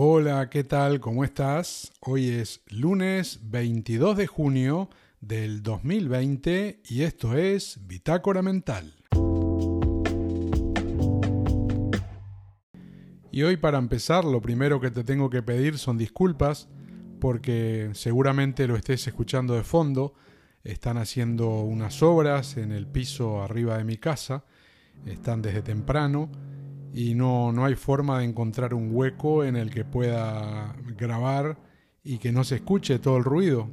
Hola, ¿qué tal? ¿Cómo estás? Hoy es lunes 22 de junio del 2020 y esto es Bitácora Mental. Y hoy para empezar lo primero que te tengo que pedir son disculpas porque seguramente lo estés escuchando de fondo. Están haciendo unas obras en el piso arriba de mi casa. Están desde temprano y no, no hay forma de encontrar un hueco en el que pueda grabar y que no se escuche todo el ruido.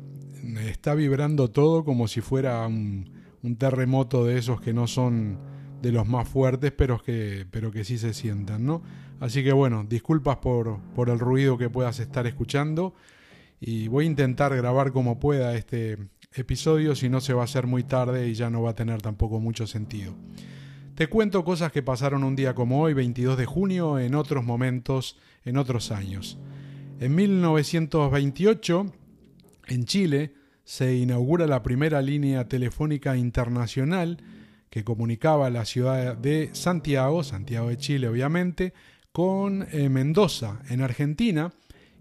Está vibrando todo como si fuera un, terremoto de esos que no son de los más fuertes, pero que, pero que sí se sientan, ¿no? Así que bueno, disculpas por, por el ruido que puedas estar escuchando y voy a intentar grabar como pueda este episodio, si no se va a hacer muy tarde y ya no va a tener tampoco mucho sentido. Te cuento cosas que pasaron un día como hoy, 22 de junio, en otros momentos, en otros años. En 1928, en Chile, se inaugura la primera línea telefónica internacional que comunicaba la ciudad de Santiago, Santiago de Chile obviamente, con eh, Mendoza, en Argentina,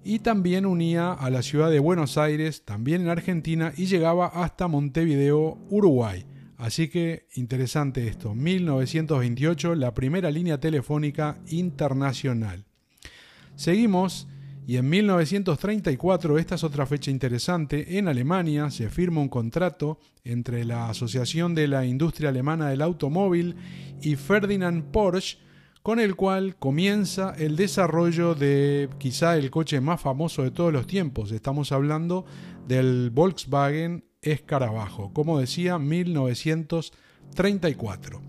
y también unía a la ciudad de Buenos Aires, también en Argentina, y llegaba hasta Montevideo, Uruguay. Así que interesante esto, 1928, la primera línea telefónica internacional. Seguimos y en 1934, esta es otra fecha interesante, en Alemania se firma un contrato entre la Asociación de la Industria Alemana del Automóvil y Ferdinand Porsche, con el cual comienza el desarrollo de quizá el coche más famoso de todos los tiempos. Estamos hablando del Volkswagen Escarabajo, como decía, 1934.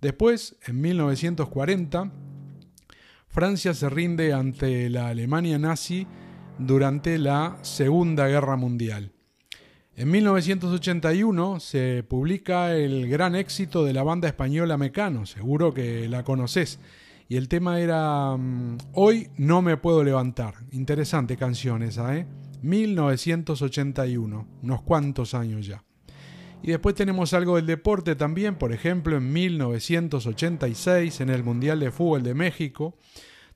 Después, en 1940, Francia se rinde ante la Alemania nazi durante la Segunda Guerra Mundial. En 1981 se publica el gran éxito de la banda española Mecano, seguro que la conoces. Y el tema era mm, Hoy no me puedo levantar. Interesante canción esa, ¿eh? 1981, unos cuantos años ya. Y después tenemos algo del deporte también, por ejemplo, en 1986, en el Mundial de Fútbol de México,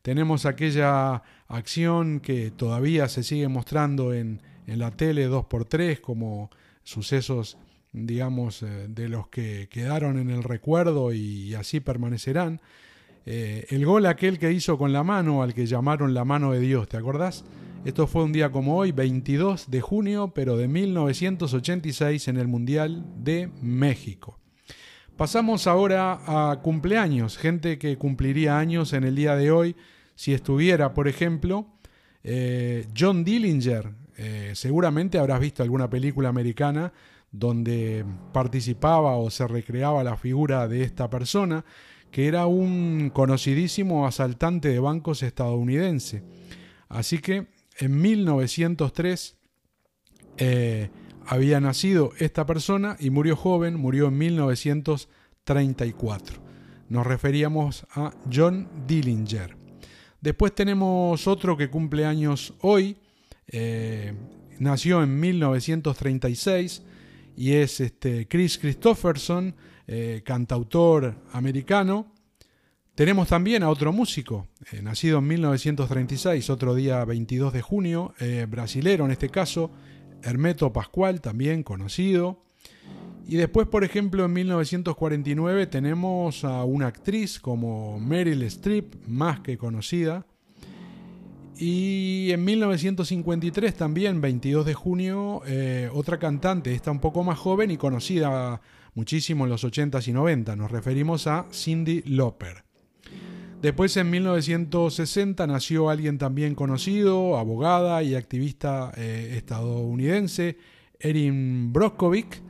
tenemos aquella acción que todavía se sigue mostrando en, en la tele 2x3 como sucesos, digamos, eh, de los que quedaron en el recuerdo y, así permanecerán. Eh, el gol aquel que hizo con la mano, al que llamaron la mano de Dios, ¿te acordás? Esto fue un día como hoy, 22 de junio, pero de 1986 en el Mundial de México. Pasamos ahora a cumpleaños, gente que cumpliría años en el día de hoy si estuviera, por ejemplo, eh, John Dillinger. Eh, seguramente habrás visto alguna película americana donde participaba o se recreaba la figura de esta persona, que era un conocidísimo asaltante de bancos estadounidense. Así que en 1903 eh, había nacido esta persona y murió joven, murió en 1934. Nos referíamos a John Dillinger. Después tenemos otro que cumple años hoy, eh, nació en 1936 y es este Chris Christopherson, eh, cantautor americano, tenemos también a otro músico, eh, nacido en 1936, otro día 22 de junio, eh, brasilero en este caso, Hermeto Pascual, también conocido. Y después, por ejemplo, en 1949 tenemos a una actriz como Meryl Streep, más que conocida. Y en 1953 también, 22 de junio, otra cantante, esta un poco más joven y conocida muchísimo en los 80s y 90. Nos referimos a Cindy Lauper. Después en 1960 nació alguien también conocido, abogada y activista eh, estadounidense, Erin Brockovich,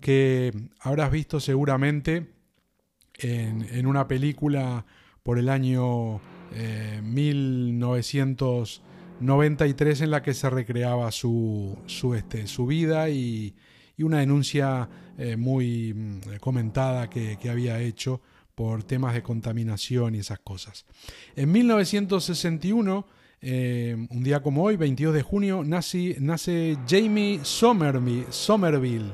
que habrás visto seguramente en, una película por el año 1993 eh, en la que se recreaba su, su, este, su vida y, una denuncia eh, muy mm, comentada que había hecho por temas de contaminación y esas cosas. En 1961, eh, un día como hoy, 22 de junio, nace, nace Jamie Somerville,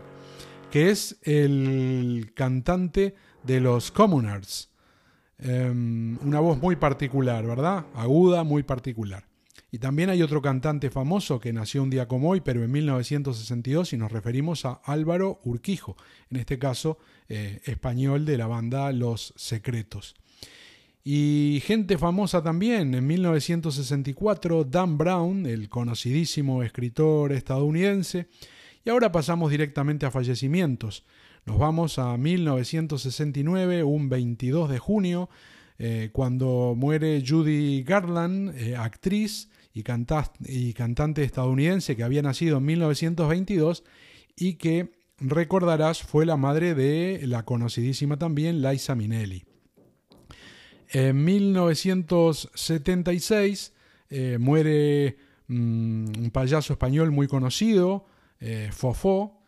que es el cantante de los Commoners. Em, una voz muy particular, ¿verdad? Aguda, muy particular. Y también hay otro cantante famoso que nació un día como hoy, pero en 1962, y nos referimos a Álvaro Urquijo, en este caso eh, español de la banda Los Secretos. Y gente famosa también, en 1964, Dan Brown, el conocidísimo escritor estadounidense. Y ahora pasamos directamente a fallecimientos. Nos vamos a 1969, un 22 de junio, eh, cuando muere Judy Garland, eh, actriz y, cantante estadounidense que había nacido en 1922 y que, recordarás, fue la madre de la conocidísima también Liza Minnelli. En 1976 eh, muere mm, un payaso español muy conocido, Fofó,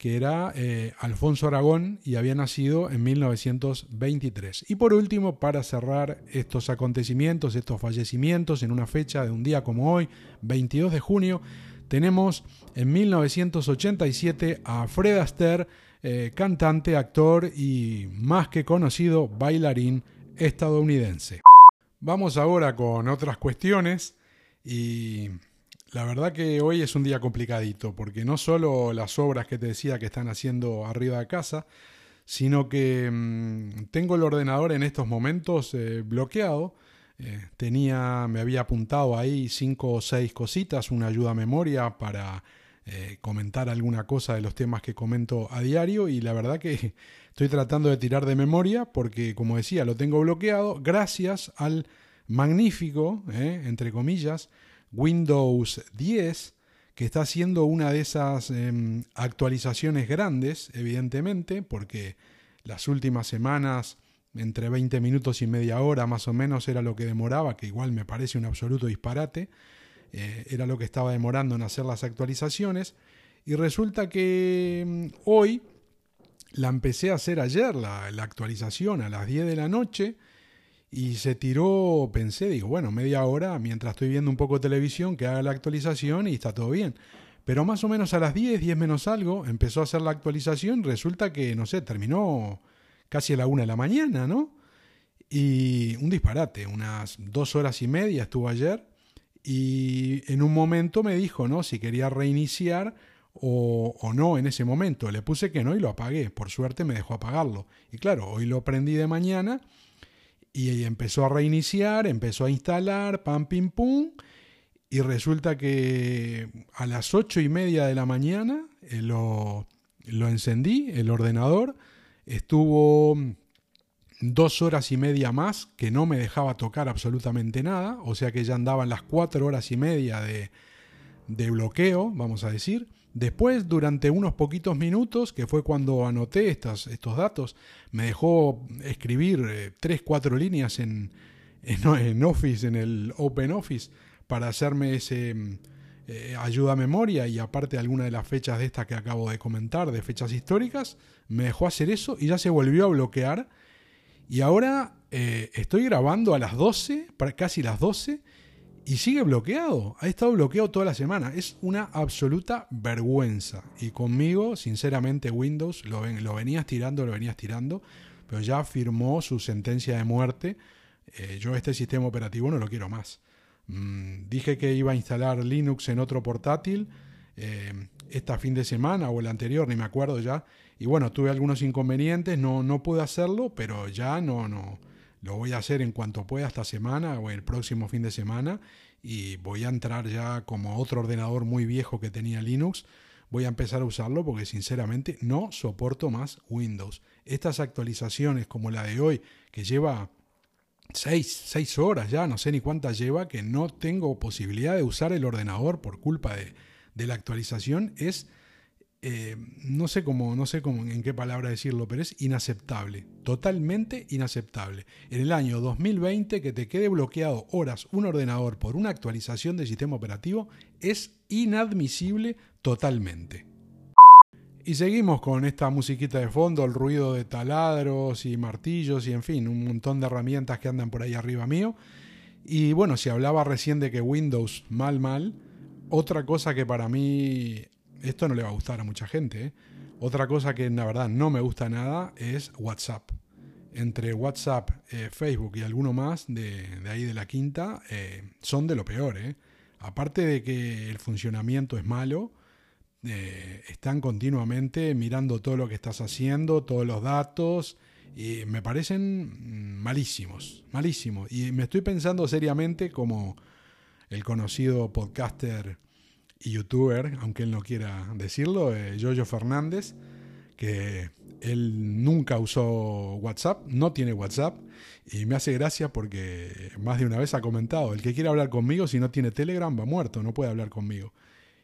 que era eh, Alfonso Aragón y había nacido en 1923. Y por último, para cerrar estos acontecimientos, estos fallecimientos en una fecha de un día como hoy, 22 de junio, tenemos en 1987 a Fred Astaire, eh, cantante, actor y más que conocido bailarín estadounidense. Vamos ahora con otras cuestiones y la verdad que hoy es un día complicadito, porque no solo las obras que te decía que están haciendo arriba de casa, sino que mm, tengo el ordenador en estos momentos eh, bloqueado. Eh, tenía, me había apuntado ahí cinco o seis cositas, una ayuda a memoria para eh, comentar alguna cosa de los temas que comento a diario y la verdad que estoy tratando de tirar de memoria porque, como decía, lo tengo bloqueado gracias al magnífico, entre comillas, Windows 10, que está haciendo una de esas em, actualizaciones grandes, evidentemente, porque las últimas semanas, entre 20 minutos y media hora más o menos, era lo que demoraba, que igual me parece un absoluto disparate, eh, era lo que estaba demorando en hacer las actualizaciones, y resulta que em, hoy la empecé a hacer ayer, la, la actualización a las 10 de la noche, y se tiró, pensé, digo, bueno, media hora mientras estoy viendo un poco de televisión, que haga la actualización y está todo bien. Pero más o menos a las 10, 10 menos algo, empezó a hacer la actualización, resulta que, no sé, terminó casi a la una de la mañana, ¿no? Y un disparate, unas dos horas y media estuvo ayer, y en un momento me dijo, ¿no? Si quería reiniciar o, o, no en ese momento. Le puse que no y lo apagué. Por suerte me dejó apagarlo. Y claro, hoy lo prendí de mañana y empezó a reiniciar, empezó a instalar, pam, pim, pum, y resulta que a las ocho y media de la mañana eh, lo, lo encendí, el ordenador, estuvo dos horas y media más que no me dejaba tocar absolutamente nada, o sea que ya andaban las cuatro horas y media de, de bloqueo, vamos a decir. Después, durante unos poquitos minutos, que fue cuando anoté estos, estos datos, me dejó escribir eh, tres, cuatro líneas en, en, Office, en el Open Office, para hacerme ese eh, ayuda a memoria y aparte alguna de las fechas de estas que acabo de comentar, de fechas históricas, me dejó hacer eso y ya se volvió a bloquear. Y ahora eh, estoy grabando a las 12, casi las 12, y sigue bloqueado. Ha estado bloqueado toda la semana. Es una absoluta vergüenza. Y conmigo, sinceramente, Windows lo, ven, lo venías tirando, lo venías tirando, pero ya firmó su sentencia de muerte. Eh, yo este sistema operativo no lo quiero más. Mm, dije que iba a instalar Linux en otro portátil eh, esta fin de semana o el anterior, ni me acuerdo ya. Y bueno, tuve algunos inconvenientes, no, no pude hacerlo, pero ya no, no, lo voy a hacer en cuanto pueda esta semana o el próximo fin de semana y voy a entrar ya como otro ordenador muy viejo que tenía Linux. Voy a empezar a usarlo porque sinceramente no soporto más Windows. Estas actualizaciones como la de hoy, que lleva 6, seis horas ya, no sé ni cuántas lleva, que no tengo posibilidad de usar el ordenador por culpa de, de la actualización, es eh, no sé cómo, no sé cómo, en qué palabra decirlo, pero es inaceptable, totalmente inaceptable. En el año 2020 que te quede bloqueado horas un ordenador por una actualización del sistema operativo es inadmisible totalmente. Y seguimos con esta musiquita de fondo, el ruido de taladros y martillos y en fin, un montón de herramientas que andan por ahí arriba mío. Y bueno, si hablaba recién de que Windows mal mal, otra cosa que para mí esto no le va a gustar a mucha gente. ¿eh? Otra cosa que la verdad no me gusta nada es WhatsApp. Entre WhatsApp, eh, Facebook y alguno más de, ahí de la quinta, eh, son de lo peor. aparte de que el funcionamiento es malo, están continuamente mirando todo lo que estás haciendo, todos los datos, y me parecen malísimos, malísimos. Y me estoy pensando seriamente como el conocido podcaster y youtuber, aunque él no quiera decirlo, eh, Jojo Fernández, que él nunca usó WhatsApp, no tiene WhatsApp, y me hace gracia porque más de una vez ha comentado, el que quiere hablar conmigo si no tiene Telegram va muerto, no puede hablar conmigo.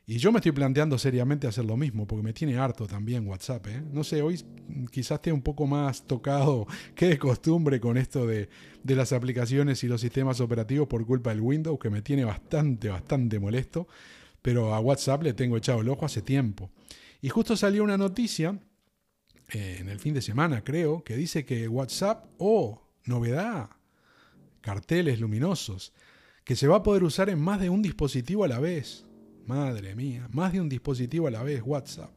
Y yo me estoy planteando seriamente hacer lo mismo, porque me tiene harto también WhatsApp. ¿eh? No sé, hoy quizás esté un poco más tocado que de costumbre con esto de, de, las aplicaciones y los sistemas operativos por culpa del Windows, que me tiene bastante, bastante molesto. Pero a WhatsApp le tengo echado el ojo hace tiempo. Y justo salió una noticia, eh, en el fin de semana creo, que dice que WhatsApp, oh, novedad, carteles luminosos, que se va a poder usar en más de un dispositivo a la vez. Madre mía, más de un dispositivo a la vez, WhatsApp.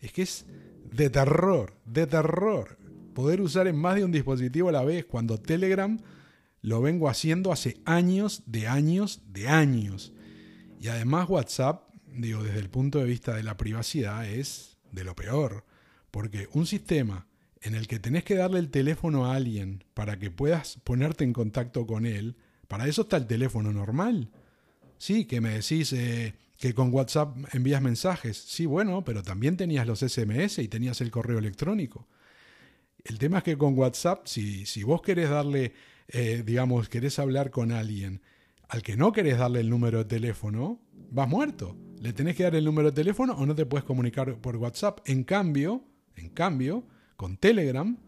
Es que es de terror, de terror. Poder usar en más de un dispositivo a la vez cuando Telegram lo vengo haciendo hace años, de años, de años. Y además WhatsApp, digo, desde el punto de vista de la privacidad, es de lo peor. Porque un sistema en el que tenés que darle el teléfono a alguien para que puedas ponerte en contacto con él, para eso está el teléfono normal. Sí, que me decís, eh, que con WhatsApp envías mensajes. Sí, bueno, pero también tenías los SMS y tenías el correo electrónico. El tema es que con WhatsApp, si, si vos querés darle, eh, digamos, querés hablar con alguien al que no querés darle el número de teléfono, vas muerto. Le tenés que dar el número de teléfono o no te puedes comunicar por WhatsApp. En cambio, en cambio, con Telegram,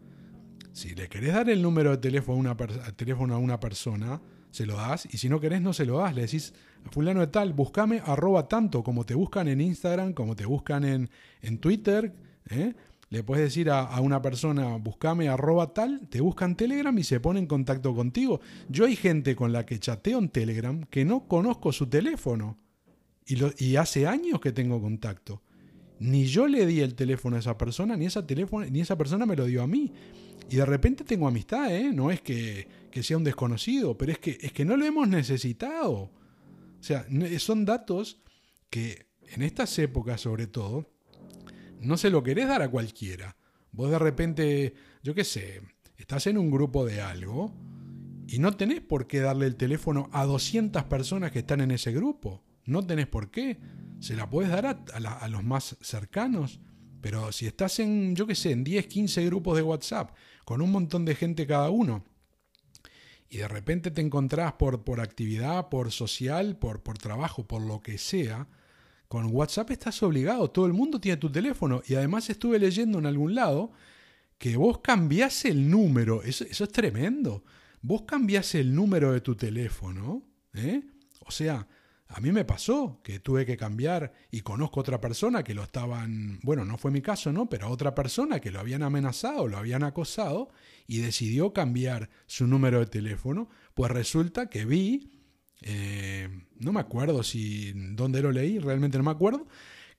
si le querés dar el número de teléfono a una, persona, se lo das, y si no querés, no se lo das. Le decís a fulano de tal, buscame arroba tanto, como te buscan en Instagram, como te buscan en, en Twitter. ¿eh? Le puedes decir a, una persona, buscame arroba tal, te buscan Telegram y se pone en contacto contigo. Yo hay gente con la que chateo en Telegram que no conozco su teléfono. Y, lo, y hace años que tengo contacto. Ni yo le di el teléfono a esa persona, ni esa, teléfono, ni esa persona me lo dio a mí. Y de repente tengo amistad, ¿eh? No es que, sea un desconocido, pero es que, es que no lo hemos necesitado. O sea, son datos que en estas épocas sobre todo, no se lo querés dar a cualquiera. Vos de repente, yo qué sé, estás en un grupo de algo y no tenés por qué darle el teléfono a 200 personas que están en ese grupo. No tenés por qué. Se la puedes dar a, a los más cercanos. Pero si estás en, yo qué sé, en 10, 15 grupos de WhatsApp con un montón de gente cada uno, y de repente te encontrás por, por actividad, por social, por, por trabajo, por lo que sea, con WhatsApp estás obligado, todo el mundo tiene tu teléfono y además estuve leyendo en algún lado que vos cambiás el número, eso, es tremendo, vos cambiás el número de tu teléfono, ¿eh? o sea, a mí me pasó que tuve que cambiar y conozco otra persona que lo estaban, bueno, no fue mi caso, ¿no? Pero otra persona que lo habían amenazado, lo habían acosado y decidió cambiar su número de teléfono. Pues resulta que vi, eh, no me acuerdo si dónde lo leí, realmente no me acuerdo,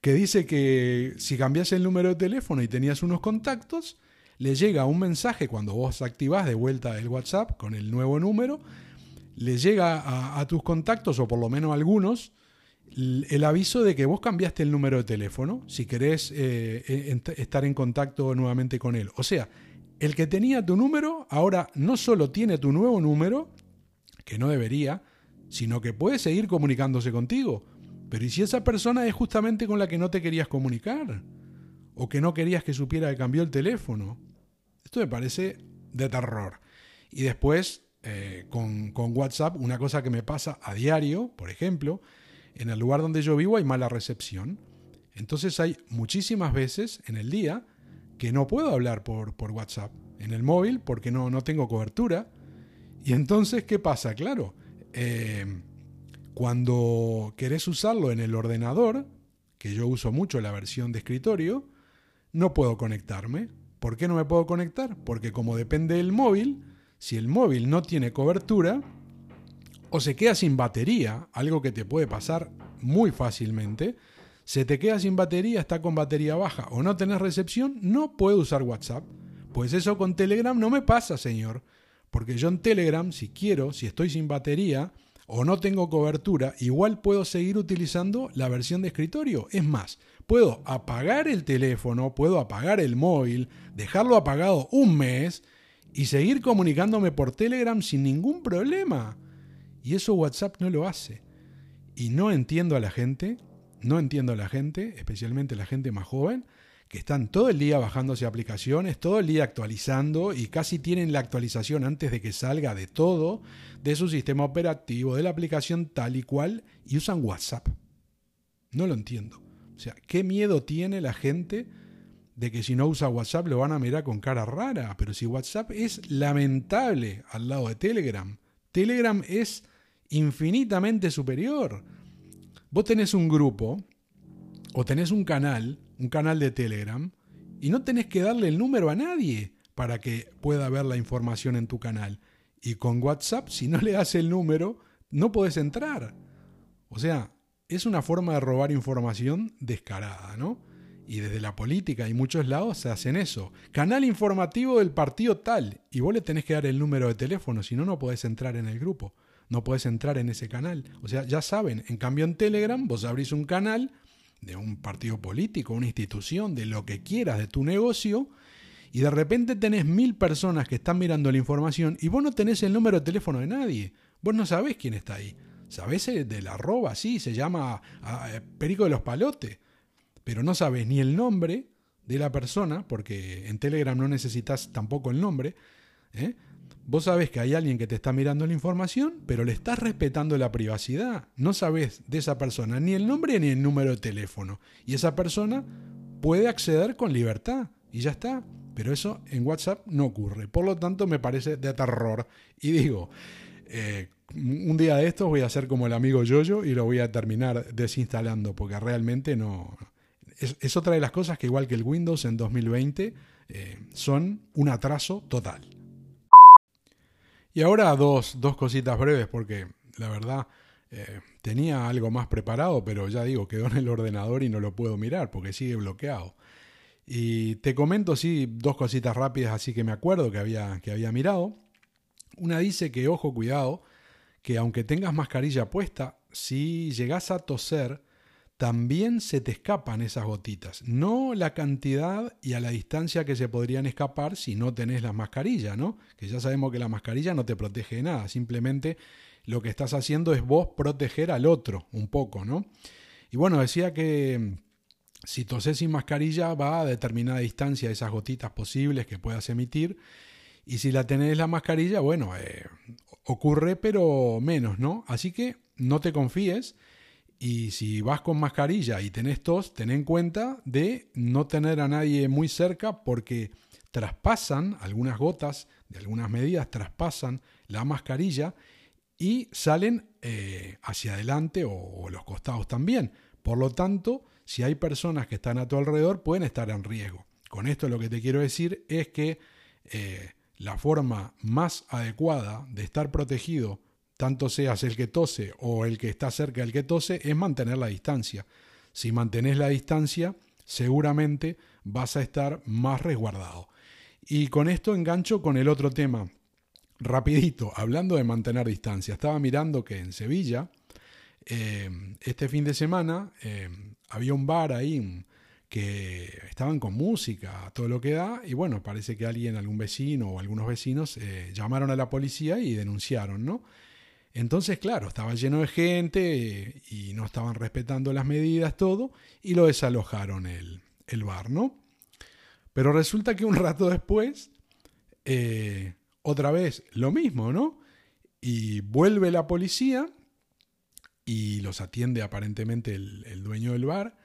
que dice que si cambias el número de teléfono y tenías unos contactos, le llega un mensaje cuando vos activás de vuelta el WhatsApp con el nuevo número le llega a, tus contactos, o por lo menos a algunos, el, aviso de que vos cambiaste el número de teléfono si querés eh, eh, estar en contacto nuevamente con él. O sea, el que tenía tu número ahora no solo tiene tu nuevo número, que no debería, sino que puede seguir comunicándose contigo. Pero ¿y si esa persona es justamente con la que no te querías comunicar? ¿O que no querías que supiera que cambió el teléfono? Esto me parece de terror. Y después eh, con, WhatsApp, una cosa que me pasa a diario, por ejemplo, en el lugar donde yo vivo hay mala recepción. Entonces hay muchísimas veces en el día que no puedo hablar por, por WhatsApp en el móvil porque no, no tengo cobertura. Y entonces, ¿qué pasa? Claro, eh, cuando querés usarlo en el ordenador, que yo uso mucho la versión de escritorio, no puedo conectarme. ¿Por qué no me puedo conectar? Porque como depende del móvil, si el móvil no tiene cobertura o se queda sin batería, algo que te puede pasar muy fácilmente, se te queda sin batería, está con batería baja o no tenés recepción, no puedo usar WhatsApp. Pues eso con Telegram no me pasa, señor. Porque yo en Telegram, si quiero, si estoy sin batería, o no tengo cobertura, igual puedo seguir utilizando la versión de escritorio. Es más, puedo apagar el teléfono, puedo apagar el móvil, dejarlo apagado un mes y seguir comunicándome por Telegram sin ningún problema. Y eso WhatsApp no lo hace. Y no entiendo a la gente, no entiendo a la gente, especialmente la gente más joven, que están todo el día bajándose aplicaciones, todo el día actualizando y casi tienen la actualización antes de que salga de todo, de su sistema operativo, de la aplicación tal y cual, y usan WhatsApp. No lo entiendo. O sea, ¿qué miedo tiene la gente de que si no usa WhatsApp lo van a mirar con cara rara? Pero si WhatsApp es lamentable al lado de Telegram. Telegram es infinitamente superior. Vos tenés un grupo o tenés un canal, un canal de Telegram, y no tenés que darle el número a nadie para que pueda ver la información en tu canal. Y con WhatsApp, si no le das el número, no podés entrar. O sea, es una forma de robar información descarada, ¿no? Y desde la política y muchos lados se hacen eso. Canal informativo del partido tal. Y vos le tenés que dar el número de teléfono, si no, no podés entrar en el grupo. No podés entrar en ese canal. O sea, ya saben, en cambio en Telegram vos abrís un canal de un partido político, una institución, de lo que quieras, de tu negocio, y de repente tenés mil personas que están mirando la información y vos no tenés el número de teléfono de nadie. Vos no sabés quién está ahí. Sabés de la arroba, sí, se llama eh, Perico de los Palotes. Pero no sabes ni el nombre de la persona, porque en Telegram no necesitas tampoco el nombre. ¿eh? Vos sabés que hay alguien que te está mirando la información, pero le estás respetando la privacidad. No sabés de esa persona ni el nombre ni el número de teléfono. Y esa persona puede acceder con libertad. Y ya está. Pero eso en WhatsApp no ocurre. Por lo tanto, me parece de terror. Y digo, eh, un día de estos voy a hacer como el amigo Yoyo y lo voy a terminar desinstalando, porque realmente no... Es, otra de las cosas que igual que el Windows en 2020 eh, son un atraso total. Y ahora dos, dos cositas breves, porque la verdad eh, tenía algo más preparado, pero ya digo, quedó en el ordenador y no lo puedo mirar porque sigue bloqueado. Y te comento, dos cositas rápidas, así que me acuerdo que había, que había mirado. Una dice que, ojo, cuidado, que aunque tengas mascarilla puesta, si llegas a toser, también se te escapan esas gotitas. No la cantidad y a la distancia que se podrían escapar si no tenés la mascarilla, ¿no? Que ya sabemos que la mascarilla no te protege de nada, simplemente lo que estás haciendo es vos proteger al otro un poco, ¿no? Y bueno, decía que mm, si toses sin mascarilla va a determinada distancia esas gotitas posibles que puedas emitir. Y si la tenés la mascarilla, bueno, eh, ocurre pero menos, ¿no? Así que no te confíes y si vas con mascarilla y tenés tos, ten en cuenta de no tener a nadie muy cerca porque traspasan algunas gotas de algunas medidas, traspasan la mascarilla y salen eh, hacia adelante o, los costados también. Por lo tanto, si hay personas que están a tu alrededor, pueden estar en riesgo. Con esto lo que te quiero decir es que eh, la forma más adecuada de estar protegido tanto seas el que tose o el que está cerca del que tose, es mantener la distancia. Si mantenés la distancia, seguramente vas a estar más resguardado. Y con esto engancho con el otro tema. Rapidito, hablando de mantener distancia, estaba mirando que en Sevilla, eh, este fin de semana, eh, había un bar ahí que estaban con música, todo lo que da, y bueno, parece que alguien, algún vecino o algunos vecinos eh, llamaron a la policía y denunciaron, ¿no? Entonces, claro, estaba lleno de gente y no estaban respetando las medidas, todo, y lo desalojaron el, el bar, ¿no? Pero resulta que un rato después, eh, otra vez lo mismo, ¿no? Y vuelve la policía y los atiende aparentemente el, dueño del bar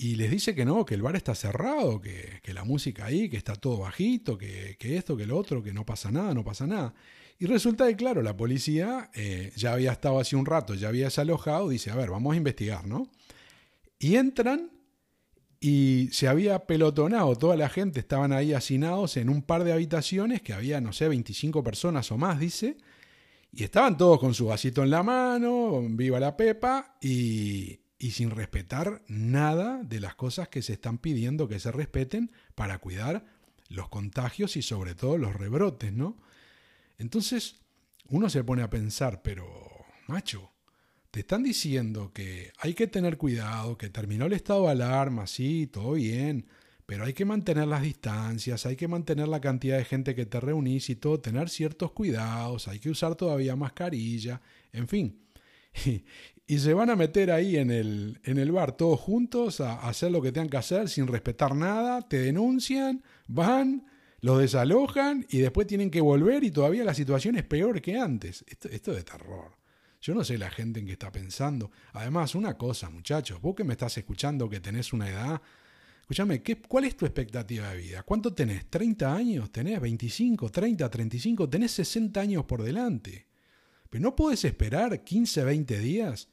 y les dice que no, que el bar está cerrado, que, la música ahí, que está todo bajito, que, que esto, que lo otro, que no pasa nada, no pasa nada. Y resulta que, claro, la policía eh, ya había estado hace un rato, ya había desalojado, dice, a ver, vamos a investigar, ¿no? Y entran y se había pelotonado, toda la gente estaban ahí hacinados en un par de habitaciones que había, no sé, 25 personas o más, dice, y estaban todos con su vasito en la mano, viva la pepa, y, y sin respetar nada de las cosas que se están pidiendo que se respeten para cuidar los contagios y sobre todo los rebrotes, ¿no? Entonces, uno se pone a pensar, pero macho. Te están diciendo que hay que tener cuidado, que terminó el estado de alarma, sí, todo bien, pero hay que mantener las distancias, hay que mantener la cantidad de gente que te reunís y todo, tener ciertos cuidados, hay que usar todavía mascarilla, en fin. Y, se van a meter ahí en el, en el bar todos juntos a, hacer lo que tengan que hacer sin respetar nada, te denuncian, van, los desalojan y después tienen que volver y todavía la situación es peor que antes. Esto, esto es de terror. Yo no sé la gente en qué está pensando. Además, una cosa, muchachos, vos que me estás escuchando que tenés una edad, escúchame, ¿qué, ¿cuál es tu expectativa de vida? ¿Cuánto tenés? ¿30 años? ¿Tenés 25, 30, 35? Tenés 60 años por delante. Pero no puedes esperar 15, 20 días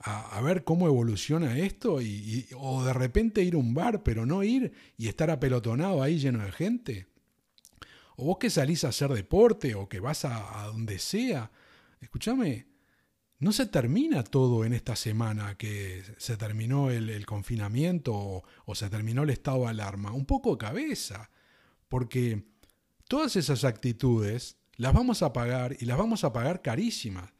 a, ver cómo evoluciona esto y, o de repente ir a un bar, pero no ir y estar apelotonado ahí lleno de gente. O vos que salís a hacer deporte o que vas a, donde sea. Escúchame, no se termina todo en esta semana que se terminó el, confinamiento o, o, se terminó el estado de alarma. Un poco de cabeza, porque todas esas actitudes las vamos a pagar y las vamos a pagar carísimas.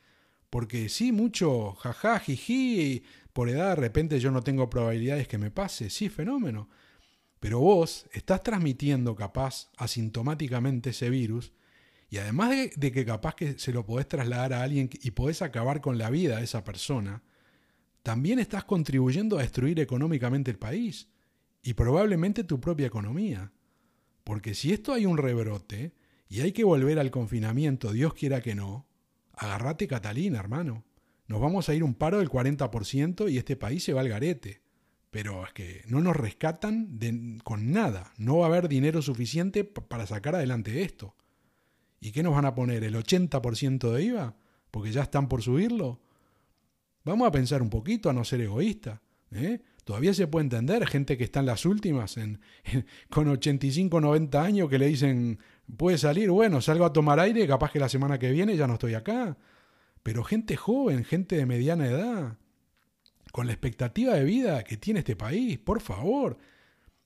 Porque sí, mucho jaja, jiji, por edad de repente yo no tengo probabilidades que me pase, sí, fenómeno. Pero vos estás transmitiendo capaz asintomáticamente ese virus y además de, que capaz que se lo podés trasladar a alguien y podés acabar con la vida de esa persona, también estás contribuyendo a destruir económicamente el país y probablemente tu propia economía. Porque si esto hay un rebrote y hay que volver al confinamiento, Dios quiera que no, agarrate Catalina, hermano. Nos vamos a ir un paro del 40% y este país se va al garete. Pero es que no nos rescatan con nada. No va a haber dinero suficiente para sacar adelante esto. ¿Y qué nos van a poner? ¿El 80% de IVA? Porque ya están por subirlo. Vamos a pensar un poquito, a no ser egoísta. ¿eh? Todavía se puede entender gente que está en las últimas, en, con 85, 90 años, que le dicen, puede salir, bueno, salgo a tomar aire, capaz que la semana que viene ya no estoy acá. Pero gente joven, gente de mediana edad, con la expectativa de vida que tiene este país, por favor,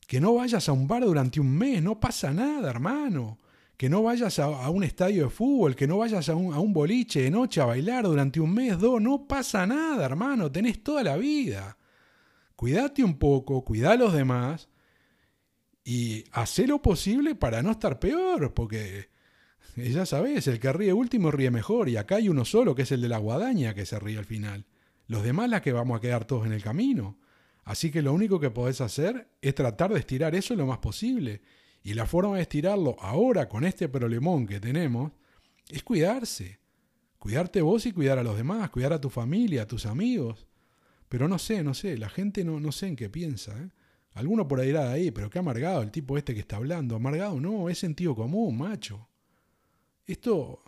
que no vayas a un bar durante un mes, no pasa nada, hermano que no vayas a, un estadio de fútbol, que no vayas a un, a un, boliche de noche a bailar durante un mes, dos, no pasa nada, hermano, tenés toda la vida. Cuídate un poco, cuida a los demás y haz lo posible para no estar peor, porque ya sabes, el que ríe último ríe mejor y acá hay uno solo, que es el de la guadaña, que se ríe al final. Los demás la que vamos a quedar todos en el camino. Así que lo único que podés hacer es tratar de estirar eso lo más posible y la forma de estirarlo ahora con este problemón que tenemos es cuidarse. Cuidarte vos y cuidar a los demás, cuidar a tu familia, a tus amigos. Pero no sé, no sé, la gente no, no sé en qué piensa. ¿eh? Alguno por ahí irá ahí, pero qué amargado el tipo este que está hablando. Amargado no, es sentido común, macho. Esto,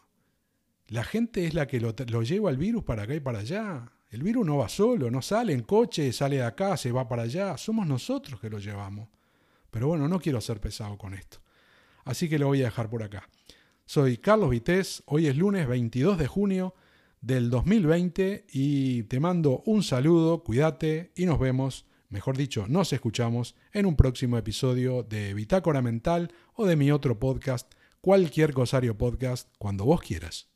la gente es la que lo, lleva el virus para acá y para allá. El virus no va solo, no sale en coche, sale de acá, se va para allá. Somos nosotros que lo llevamos. Pero bueno, no quiero ser pesado con esto. Así que lo voy a dejar por acá. Soy Carlos Vitéz, hoy es lunes 22 de junio del 2020 y te mando un saludo, cuídate y nos vemos, mejor dicho, nos escuchamos en un próximo episodio de Bitácora Mental o de mi otro podcast, cualquier cosario podcast, cuando vos quieras.